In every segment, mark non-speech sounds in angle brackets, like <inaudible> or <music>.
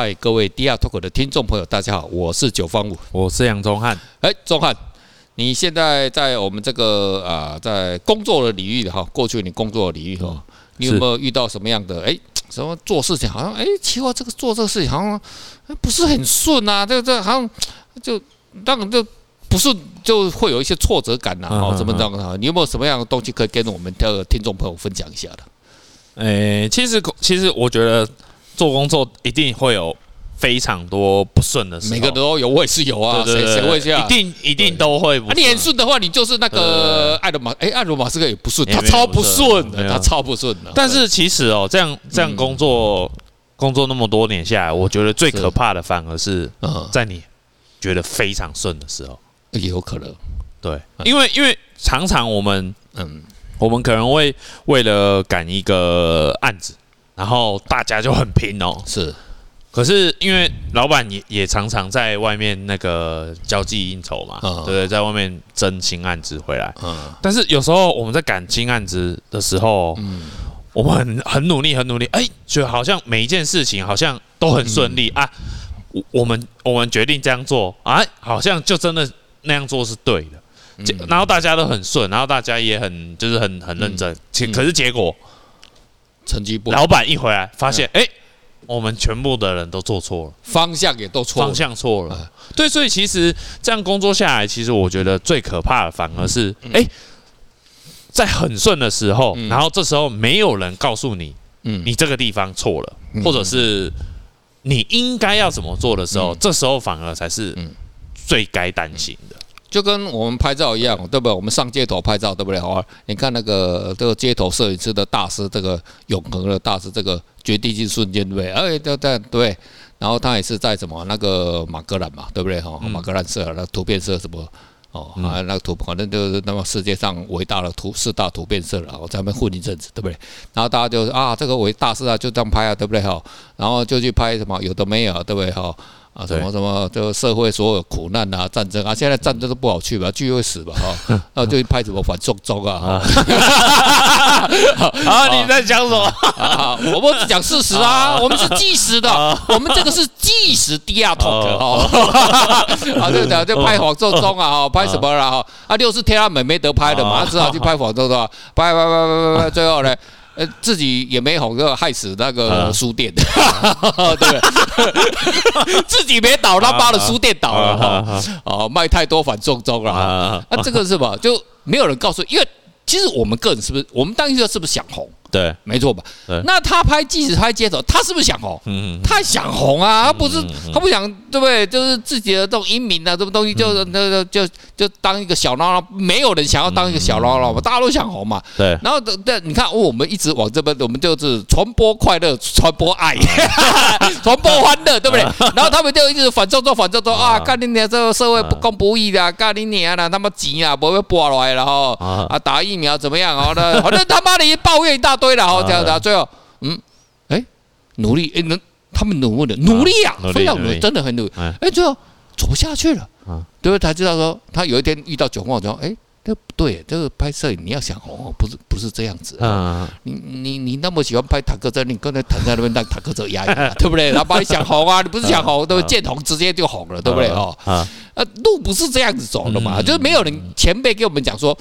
嗨，各位 DR Talk 的听众朋友，大家好，我是九方五，我是杨宗汉。哎，宗汉，你现在在我们这个啊、呃，在工作的领域哈，过去你工作的领域哈，你有没有遇到什么样的哎，什么做事情好像哎，奇怪，这个做这个事情好像不是很顺啊，这这好像就当然就。不是，就会有一些挫折感呐、啊，哦，怎么这样？你有没有什么样的东西可以跟我们的听众朋友分享一下的？诶、欸，其实其实我觉得做工作一定会有非常多不顺的时候，每个都有，我也是有啊，谁谁会这样？一定一定都会不顺。啊、你很顺的话，你就是那个艾伦马，哎，艾伦马斯克也不顺，他超不顺的，他超不顺的。但是其实哦，这样这样工作、嗯、工作那么多年下来，我觉得最可怕的反而是在你觉得非常顺的时候。也有可能，对，因为因为常常我们，嗯，我们可能会为了赶一个案子，然后大家就很拼哦，是，可是因为老板也也常常在外面那个交际应酬嘛，对对，在外面争新案子回来，嗯，但是有时候我们在赶新案子的时候，嗯，我们很很努力很努力，哎，就好像每一件事情好像都很顺利啊，我我们我们决定这样做，啊，好像就真的。那样做是对的，然后大家都很顺，然后大家也很就是很很认真，可是结果成绩不好，老板一回来发现，哎，我们全部的人都做错了，方向也都错，方向错了，对，所以其实这样工作下来，其实我觉得最可怕的反而是，哎，在很顺的时候，然后这时候没有人告诉你，嗯，你这个地方错了，或者是你应该要怎么做的时候，这时候反而才是，最该担心的，就跟我们拍照一样，对不对？我们上街头拍照，对不对？好，你看那个这个街头摄影师的大师，这个永恒的大师，这个决定性瞬间，对不对？哎，对对对。然后他也是在什么那个马格兰嘛，对不对？哈，马格兰社那图片社什么哦，啊，那个图反正就是那么世界上伟大的图四大图片社了，我在那边混一阵子，对不对？然后大家就啊，这个伟大师啊，就这样拍啊，对不对？哈，然后就去拍什么有的没有，对不对？哈。啊，什么什么，这个社会所有苦难啊，战争啊，现在战争都不好去吧，去会死吧，哈，然 <laughs> 后就拍什么反送中啊，<laughs> 啊，你在讲什么？啊，我们只讲事实啊，我们是纪实的，我们这个是纪实 DR Talk 哈，啊，对对，就拍反送中啊，哈，拍什么了哈？啊，六四天安门没得拍的嘛，他只好去拍反送中，拍拍拍拍拍拍，最后呢？呃，自己也没红，就害死那个书店，对 <laughs> 不对？<laughs> 自己没倒，他妈的书店倒了哈。哦，卖太多反送中了啊，这个是吧？就没有人告诉，因为其实我们个人是不是，我们当时是不是想红？对，没错吧？那他拍，即使拍街头，他是不是想红？嗯，他想红啊，他不是，他不想，对不对？就是自己的这种英名啊，这种东西，就是那个，就就当一个小孬孬，没有人想要当一个小孬孬嘛，大家都想红嘛。对。然后对，你看，我们一直往这边，我们就是传播快乐，传播爱，<laughs> 传播欢乐，对不对？然后他们就一直反正做，反正做啊，干你娘这个社会不公不义的，干你娘的，他妈急啊，不会拨来，然后啊，打疫苗怎么样？好的，反正他妈的一抱怨一大。对了，好这样子，最后，嗯，哎，努力，哎，能他们努力的努力啊，非常努力，真的很努力。哎，最后走不下去了，对不对？他知道说，他有一天遇到囧话之后，哎，这不对，这个拍摄你要想红，不是不是这样子啊。你你你那么喜欢拍坦克车，你刚才躺在那边让坦克车压一压，<laughs> 对不对？然后把你想红啊，<laughs> 你不是想红，都见红直接就红了，对不对？哦，啊，路不是这样子走的嘛，就是没有人前辈给我们讲说。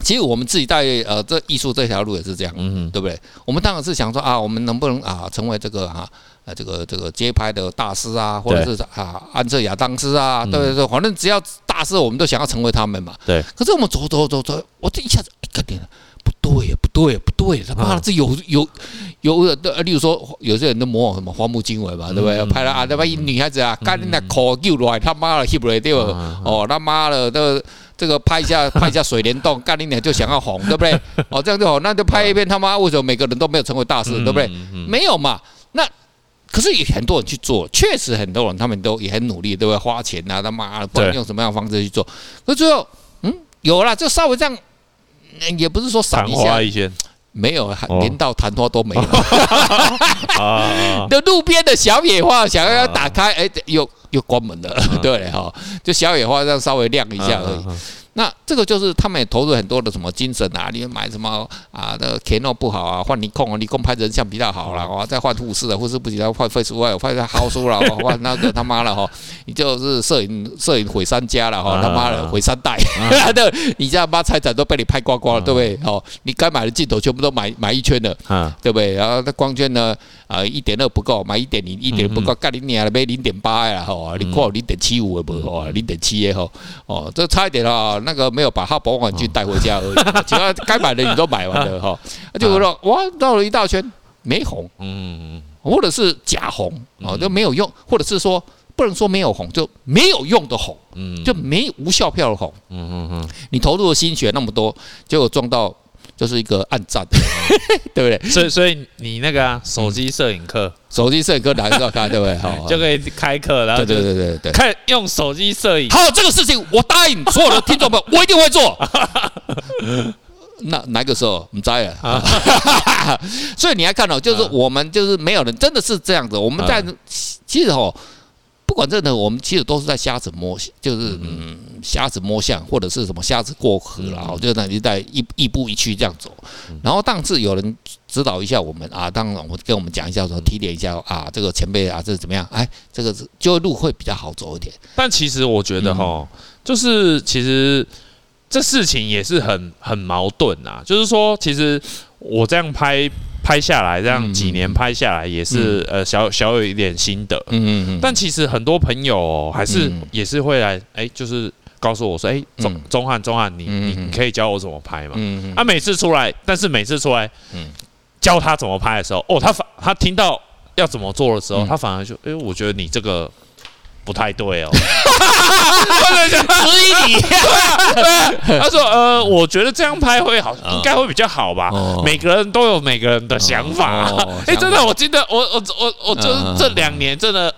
其实我们自己在呃这艺术这条路也是这样，嗯，对不对？我们当然是想说啊，我们能不能啊成为这个啊呃这个这个街拍的大师啊，或者是啊安瑟亚当斯啊，对对对？反正只要大师，我们都想要成为他们嘛。对。可是我们走走走走，我这一下子哎肯定不对，不对，不对，他妈的这有有有的，例如说有些人都模仿什么荒木经惟嘛，对不对？拍了啊，他妈一女孩子啊，干那口又来，他妈的 hip 了对不？哦，他妈的都。这个拍一下拍一下水帘洞，<laughs> 干你娘就想要红，对不对？<laughs> 哦，这样就好，那就拍一遍。他妈为什么每个人都没有成为大师，对不对？没有嘛？那可是有很多人去做，确实很多人他们都也很努力，都会花钱啊，他妈的，不管用什么样的方式去做。可最后，嗯，有了，就稍微这样，也不是说闪一下，没有，连到昙花都没有。<laughs> <laughs> 的路边的小野花，想要打开，哎，又。又关门了，<laughs> 对哈，就小野花这样稍微亮一下而已。那这个就是他们也投入很多的什么精神啊，你买什么啊的 Canon 不好啊，换尼控啊，尼康拍人像比较好了，哦，再换富士的，富士不行，换飞书啊，换豪叔了，<laughs> 换那个他妈了哈，你就是摄影摄影毁三家了哈，他妈的毁三代，对 <laughs> <laughs> 你家妈财产都被你拍光光了，对不对？哦，你该买的镜头全部都买买一圈了，对不对？然后那光圈呢，啊，一点二不够，买一点零，一点不够，干你娘的买零点八呀，哈，你过零点七五的不好，零点七也好，哦，这差一点了。那个没有把他保管具带回家而已，<laughs> 其他该买的你都买完了哈，<laughs> 那就说哇绕了一大圈没红，嗯，或者是假红啊，就没有用，或者是说不能说没有红，就没有用的红，嗯，就没无效票的红，嗯嗯嗯，你投入的心血那么多，结果撞到。就是一个暗战，<laughs> 对不对？所以，所以你那个、啊、手机摄影课，手机摄影课哪个要开，对不对？好，<laughs> 就可以开课，然后对对对对对，看用手机摄影。好，这个事情我答应所有的听众朋友，我一定会做。<laughs> 那哪个时候你摘了？所以你还看到，就是我们就是没有人，真的是这样子。我们在其实哦。不管这呢，我们其实都是在瞎子摸，就是嗯，瞎子摸象，或者是什么瞎子过河啦，就那一带一一步一趋这样走。然后当时有人指导一下我们啊，当然我跟我们讲一下说，提点一下啊，这个前辈啊，这是怎么样？哎，这个是就路会比较好走一点。但其实我觉得哈，就是其实这事情也是很很矛盾啊。就是说，其实我这样拍。拍下来这样几年拍下来也是呃小小有一点心得，嗯嗯嗯，但其实很多朋友还是也是会来哎，就是告诉我说哎，钟钟汉钟汉，你你你可以教我怎么拍嘛？嗯嗯，他每次出来，但是每次出来，嗯，教他怎么拍的时候，哦，他反他听到要怎么做的时候，他反而就哎，我觉得你这个。不太对哦，<laughs> 质疑你。他说：“呃，我觉得这样拍会好，应该会比较好吧。每个人都有每个人的想法。<laughs> 哎，真的，我记得我我我我就是这两年真的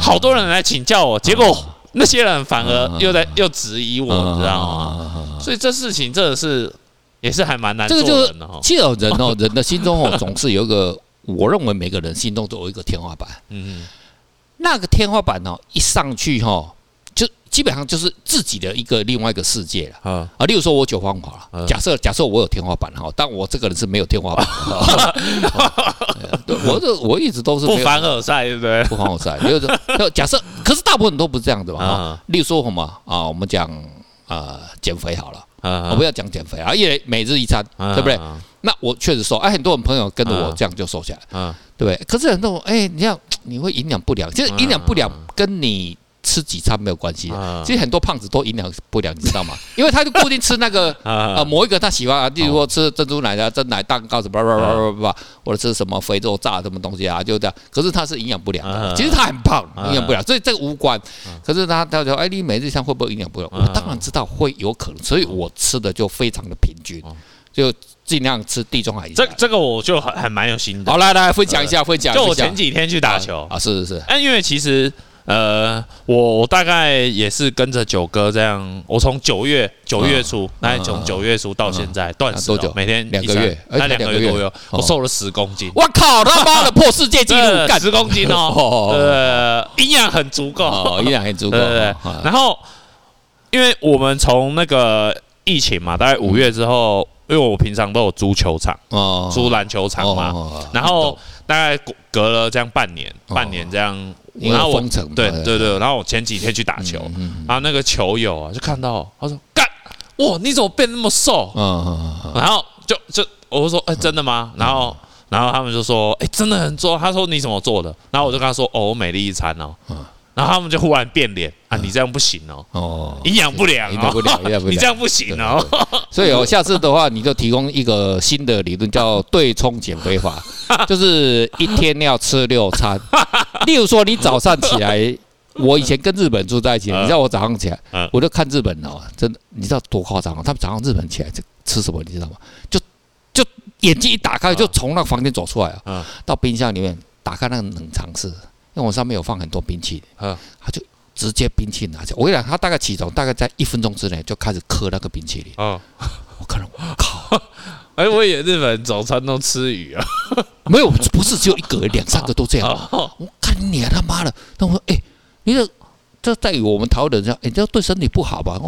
好多人来请教我，结果那些人反而又在又质疑我，你知道吗？所以这事情真的是也是还蛮难做的哈。其实人哦，人的心中哦，总是有一个，我认为每个人心中都有一个天花板。<laughs> 嗯。”那个天花板哦，一上去哈，就基本上就是自己的一个另外一个世界了啊啊！例如说，我九方法了，假设假设我有天花板哈，但我这个人是没有天花板。<laughs> <laughs> 我这我一直都是不凡尔赛，对不对？不凡尔赛，就是假设，可是大部分都不是这样子嘛。例如说什么啊？我们讲啊，减肥好了，我不要讲减肥啊，因为每日一餐，对不对？那我确实瘦，哎，很多人朋友跟着我这样就瘦下来，对不对？可是很多哎，你像。你会营养不良，其实营养不良跟你吃几餐没有关系。其实很多胖子都营养不良，你知道吗？<laughs> 因为他就固定吃那个 <laughs> 呃某一个他喜欢啊，例如说吃珍珠奶茶、蒸奶蛋糕什么吧吧吧吧，或者吃什么肥肉炸什么东西啊，就这样。可是他是营养不良的，其实他很胖，营养不良，所以这个无关。可是他他说，哎，你每日餐会不会营养不良？我当然知道会有可能，所以我吃的就非常的平均，就。尽量吃地中海。这这个我就很很蛮有心得。好，来来分享一下，分享。就我前几天去打球啊，是是是。哎，因为其实呃，我我大概也是跟着九哥这样，我从九月九月初，那从九月初到现在断食多久？每天两个月，那两个月左右，我瘦了十公斤。我靠，他妈的破世界纪录，干十公斤哦。<laughs> 呃，营养很足够，营养很足够。<laughs> 对对对。然后，因为我们从那个疫情嘛，大概五月之后。因为我平常都有租球场，租篮球场嘛，然后大概隔了这样半年，半年这样，然后我对对对，然后我前几天去打球，然后那个球友啊就看到，他说干，哇，你怎么变那么瘦？然后就就我就说，哎，真的吗？然后然后他们就说，哎，真的很做。他说你怎么做的？然后我就跟他说，哦，我每日一餐哦。然后他们就忽然变脸啊！你这样不行哦，哦，营养不良，营养不良，<laughs> 营养不良，你这样不行哦。所以哦，<laughs> 下次的话，你就提供一个新的理论，叫对冲减肥法，<laughs> 就是一天要吃六餐。例如说，你早上起来，我以前跟日本住在一起，你知道我早上起来，我就看日本哦，真的，你知道多夸张啊？他们早上日本起来就吃什么？你知道吗？就就眼睛一打开，就从那个房间走出来啊，到冰箱里面打开那个冷藏室。因为我上面有放很多冰淇淋，他就直接冰淇淋拿起来。我跟你讲，他大概起床，大概在一分钟之内就开始磕那个冰淇淋。我看了，我靠！<laughs> 哎，我以为日本早餐都吃鱼啊？<laughs> 没有，不是只有一个，两三个都这样。<laughs> 我看你他妈的！他说：“哎，你这这在于我们台湾人讲，哎，这对身体不好吧？”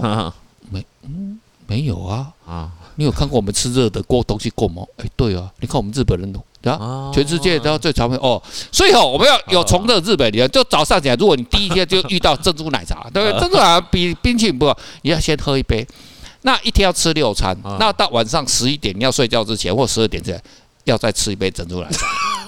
没，嗯，没有啊。啊，你有看过我们吃热的过东西过吗？哎，对啊，你看我们日本人都啊，全世界都要最常见哦。所以哦，我们要有从这日本人，就早上起来，如果你第一天就遇到珍珠奶茶，<laughs> 对不对？珍珠奶茶比冰淇淋不好，你要先喝一杯。那一天要吃六餐，那到晚上十一点你要睡觉之前或十二点之前，要再吃一杯珍珠奶茶。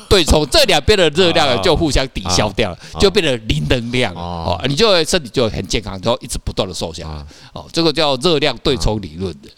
对，冲这两边的热量就互相抵消掉了，就变成零能量哦，你就会身体就会很健康，然后一直不断的瘦下来哦，这个叫热量对冲理论。的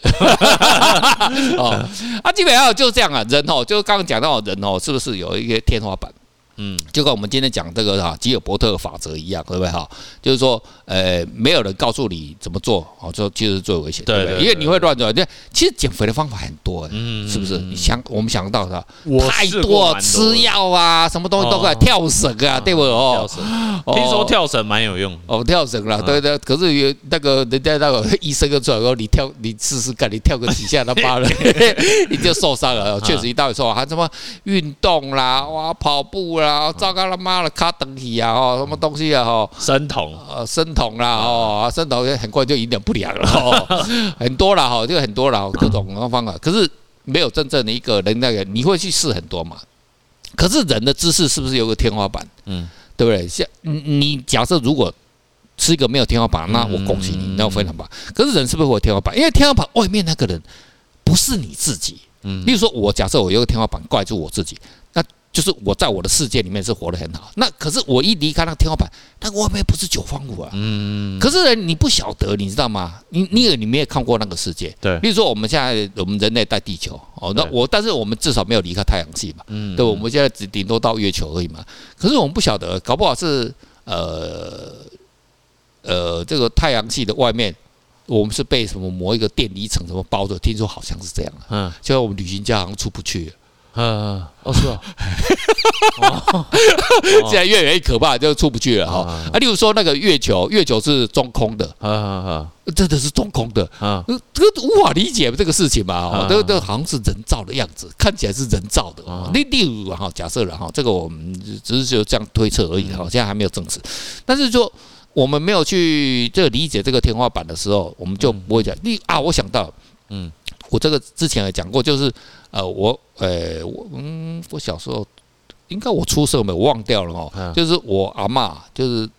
<laughs> 哦，啊，基本上就是这样啊，人哦，就是刚刚讲到人哦，是不是有一个天花板？嗯，就跟我们今天讲这个哈吉尔伯特法则一样，对不对哈？就是说，呃，没有人告诉你怎么做，哦，就就是最危险，对不对？因为你会乱做。对，其实减肥的方法很多，嗯，是不是？你想，我们想到的太多，吃药啊，什么东西都可以，跳绳啊，对不？哦，跳绳，听说跳绳蛮有用。哦，跳绳啦，对对。可是有那个人家那个医生就出来说，你跳，你试试看，你跳个几下，他扒了，<laughs> 你就受伤了。确实，一到说还什么运动啦，哇，跑步啦。啊！糟糕他妈的，卡登体啊！哦，什么东西啊？哦，生酮，呃，生酮啦！哦，生酮很快就营养不良了。<laughs> 哦，很多了哈，就很多了，各种方法。可是没有真正的一个人那个，你会去试很多嘛？可是人的知识是不是有个天花板？嗯，对不对？像你假设如果是一个没有天花板，那我恭喜你，那非常棒。可是人是不是会有天花板？因为天花板外面那个人不是你自己。嗯，例如说，我假设我有个天花板挂住我自己。就是我在我的世界里面是活得很好，那可是我一离开那个天花板，那外面不是九方五啊。嗯。可是呢，你不晓得，你知道吗？你你也你没有看过那个世界。对。比如说我们现在我们人类在地球哦，那我但是我们至少没有离开太阳系嘛。嗯。对，我们现在只顶多到月球而已嘛。可是我们不晓得，搞不好是呃呃这个太阳系的外面，我们是被什么某一个电离层什么包着？听说好像是这样。嗯。就像我们旅行家好像出不去。嗯，<laughs> 哦是哦，<laughs> 现在越来越可怕，就出不去了哈。啊，例如说那个月球，月球是中空的，啊啊啊，真的是中空的，啊，这个无法理解这个事情嘛，哦，这个好像是人造的样子，看起来是人造的。例例如哈，假设了哈，这个我们只是就这样推测而已哈，现在还没有证实。但是说我们没有去这个理解这个天花板的时候，我们就不会讲。你啊，我想到，嗯。我这个之前也讲过，就是呃，我呃，我嗯，我小时候应该我出生没有，我忘掉了哦。就是我阿妈，就是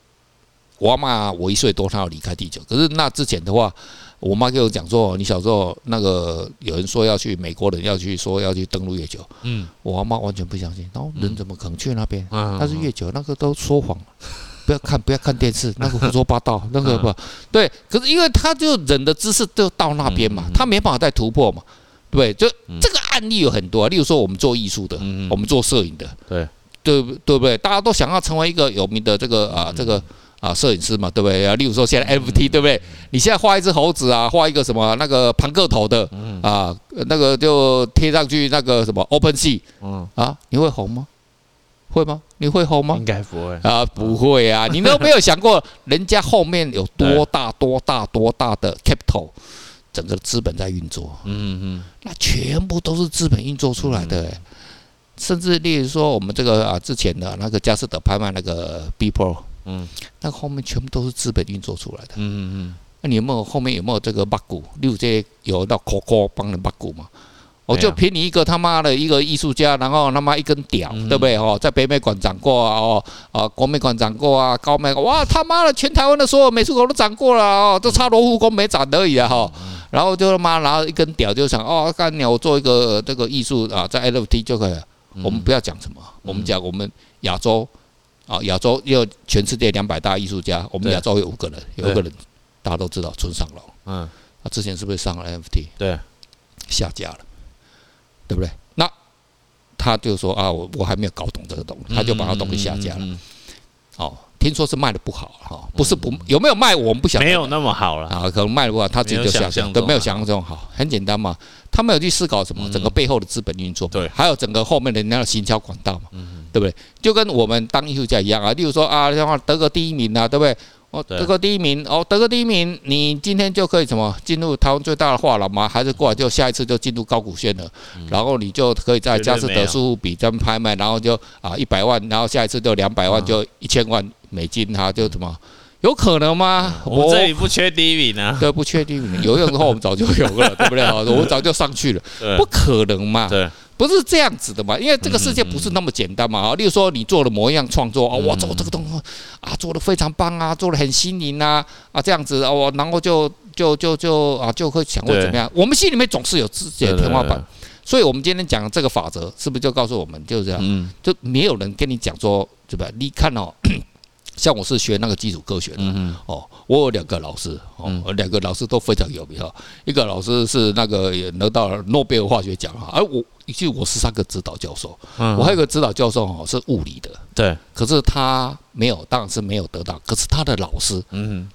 我阿妈，我一岁多，她要离开地球。可是那之前的话，我妈给我讲说，你小时候那个有人说要去美国人要去说要去登陆月球，嗯，我阿嬷完全不相信。然后人怎么可能去那边？但是月球那个都说谎。不要看，不要看电视，<laughs> 那个胡说八道，那个不对。可是因为他就人的知识就到那边嘛，他没办法再突破嘛，对，就这个案例有很多，啊例如说我们做艺术的，我们做摄影的，对对对不对？大家都想要成为一个有名的这个啊这个啊摄影师嘛，对不对？啊，例如说现在 NFT 对不对？你现在画一只猴子啊，画一个什么那个盘个头的啊，那个就贴上去那个什么 OpenSea，嗯啊，你会红吗？会吗？你会红吗？应该不会啊，不会啊！<laughs> 你都没有想过，人家后面有多大、多大、多大的 capital，整个资本在运作。嗯嗯，那全部都是资本运作出来的。甚至例如说，我们这个啊，之前的那个佳士得拍卖那个 B Pro，嗯，那后面全部都是资本运作出来的。嗯嗯，那你有没有后面有没有这个八股？例如这有到 Coco 帮人八股吗？我就凭你一个他妈的一个艺术家，然后他妈一根屌，对不对？哦，在北美馆长过啊，哦，啊，国美馆长过啊，高美哇，他妈的，全台湾的所有美术馆都展过了哦，都差罗浮宫没展而已啊，哈。然后就他妈拿一根屌，就想哦，干鸟，我做一个这个艺术啊，在 NFT 就可以了。我们不要讲什么，我们讲我们亚洲啊，亚洲有全世界两百大艺术家，我们亚洲有五个人，有一个人大家都知道，村上隆。嗯，他之前是不是上了 NFT？对，下架了。对不对？那他就说啊，我我还没有搞懂这个东西，他就把他东西下架了。哦，听说是卖的不好哈，不是不有没有卖，我们不晓得。没有那么好了啊，可能卖的不好，他自己就下架，都没有想象中好。很简单嘛，他没有去思考什么整个背后的资本运作，对，还有整个后面的那个行销管道嘛，对不对？就跟我们当艺术家一样啊，例如说啊，像得个第一名啊，对不对？哦，得个第一名哦，得个第一名，你今天就可以什么进入台湾最大的画廊吗？还是过来就下一次就进入高股线了？然后你就可以在佳士得苏富比这边拍卖，然后就啊一百万，然后下一次就两百万，就一千万美金，哈就什么有可能吗？我们这里不缺第一名啊。对，不缺第一名。有用的话，我们早就有了，对不对？我们早就上去了。<laughs> 不可能嘛？对，不是这样子的嘛？因为这个世界不是那么简单嘛。啊，例如说，你做了某一样创作啊，我做这个东西啊，做的非常棒啊，做的很新颖啊，啊，这样子啊，我然后就就就就啊，就会想会怎么样？我们心里面总是有自己的天花板。所以，我们今天讲这个法则，是不是就告诉我们就是这样？就没有人跟你讲说，对吧？你看哦。像我是学那个基础科学的哦，我有两个老师哦，两个老师都非常有名哈。一个老师是那个也得到诺贝尔化学奖哈，而我就我是三个指导教授，我还有个指导教授哦是物理的，对，可是他没有，当然是没有得到，可是他的老师嗯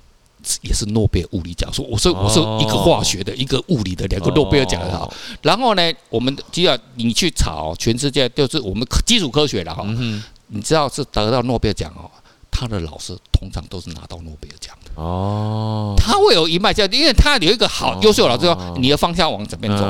也是诺贝尔物理奖，说我说我是一个化学的，一个物理的，两个诺贝尔奖的哈。然后呢，我们只要你去查，全世界就是我们基础科学的哈，你知道是得到诺贝尔奖哦。他的老师通常都是拿到诺贝尔奖的。哦，他会有一脉相承，因为他有一个好优秀的老师说，你的方向往这边走，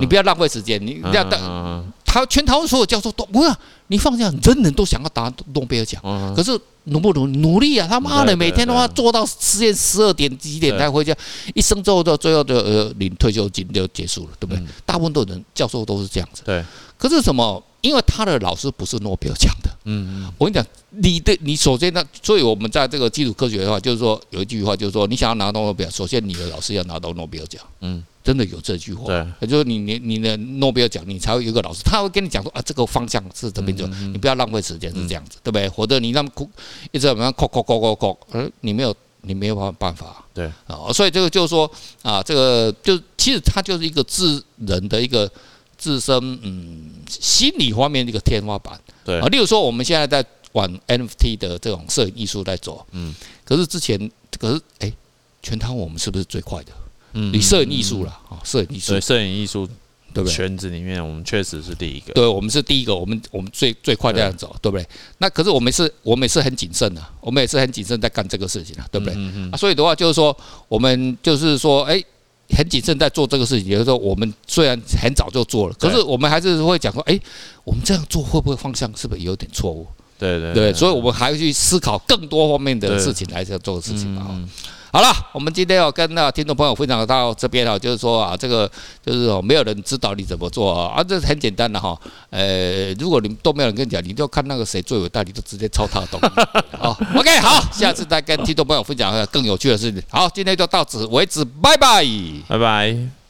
你不要浪费时间，你要等他全台湾所有教授都不是，你放下人人都想要拿诺贝尔奖，可是努不努努力啊？他妈的每天的话做到实验十二点几点才回家，一生之后到最后的呃领退休金就结束了，对不对？大部分的人教授都是这样子，对。可是什么？因为他的老师不是诺贝尔奖的，嗯嗯，我跟你讲，你的你首先呢，所以我们在这个基础科学的话，就是说有一句话，就是说你想要拿到诺贝尔，首先你的老师要拿到诺贝尔奖，嗯，真的有这句话，对，也就是你你你的诺贝尔奖，你才会有一个老师，他会跟你讲说啊，这个方向是怎么走，你不要浪费时间，是这样子，对不对？或者你那么苦，一直怎么样，扣扣扣扣扣，而你没有你没有办办法，对。啊，所以这个就是说啊，这个就其实它就是一个智人的一个。自身嗯，心理方面的一个天花板，对。啊，例如说我们现在在往 NFT 的这种摄影艺术在走，嗯，可是之前可是哎，全台我们是不是最快的？嗯，你摄影艺术了啊，摄影艺术，对，摄影艺术对不对？圈子里面我们确实是第一个，对，我们是第一个，我们我们最最快这样走，对不对？那可是我们是，我们也是很谨慎的，我们也是很谨慎在干这个事情啊，对不对？嗯嗯，啊，所以的话就是说，我们就是说，哎。很谨慎在做这个事情，也就是说，我们虽然很早就做了，可是我们还是会讲说，哎，我们这样做会不会方向是不是有点错误？对对对，所以我们还会去思考更多方面的事情来做做事情啊。好了，我们今天要跟那听众朋友分享到这边啊，就是说啊，这个就是说没有人指导你怎么做啊，啊，这是很简单的哈。呃，如果你都没有人跟你讲，你就看那个谁最伟大，你就直接抄他的东西。好，<laughs> OK，好，下次再跟听众朋友分享更有趣的事情。好，今天就到此为止，拜拜，拜拜。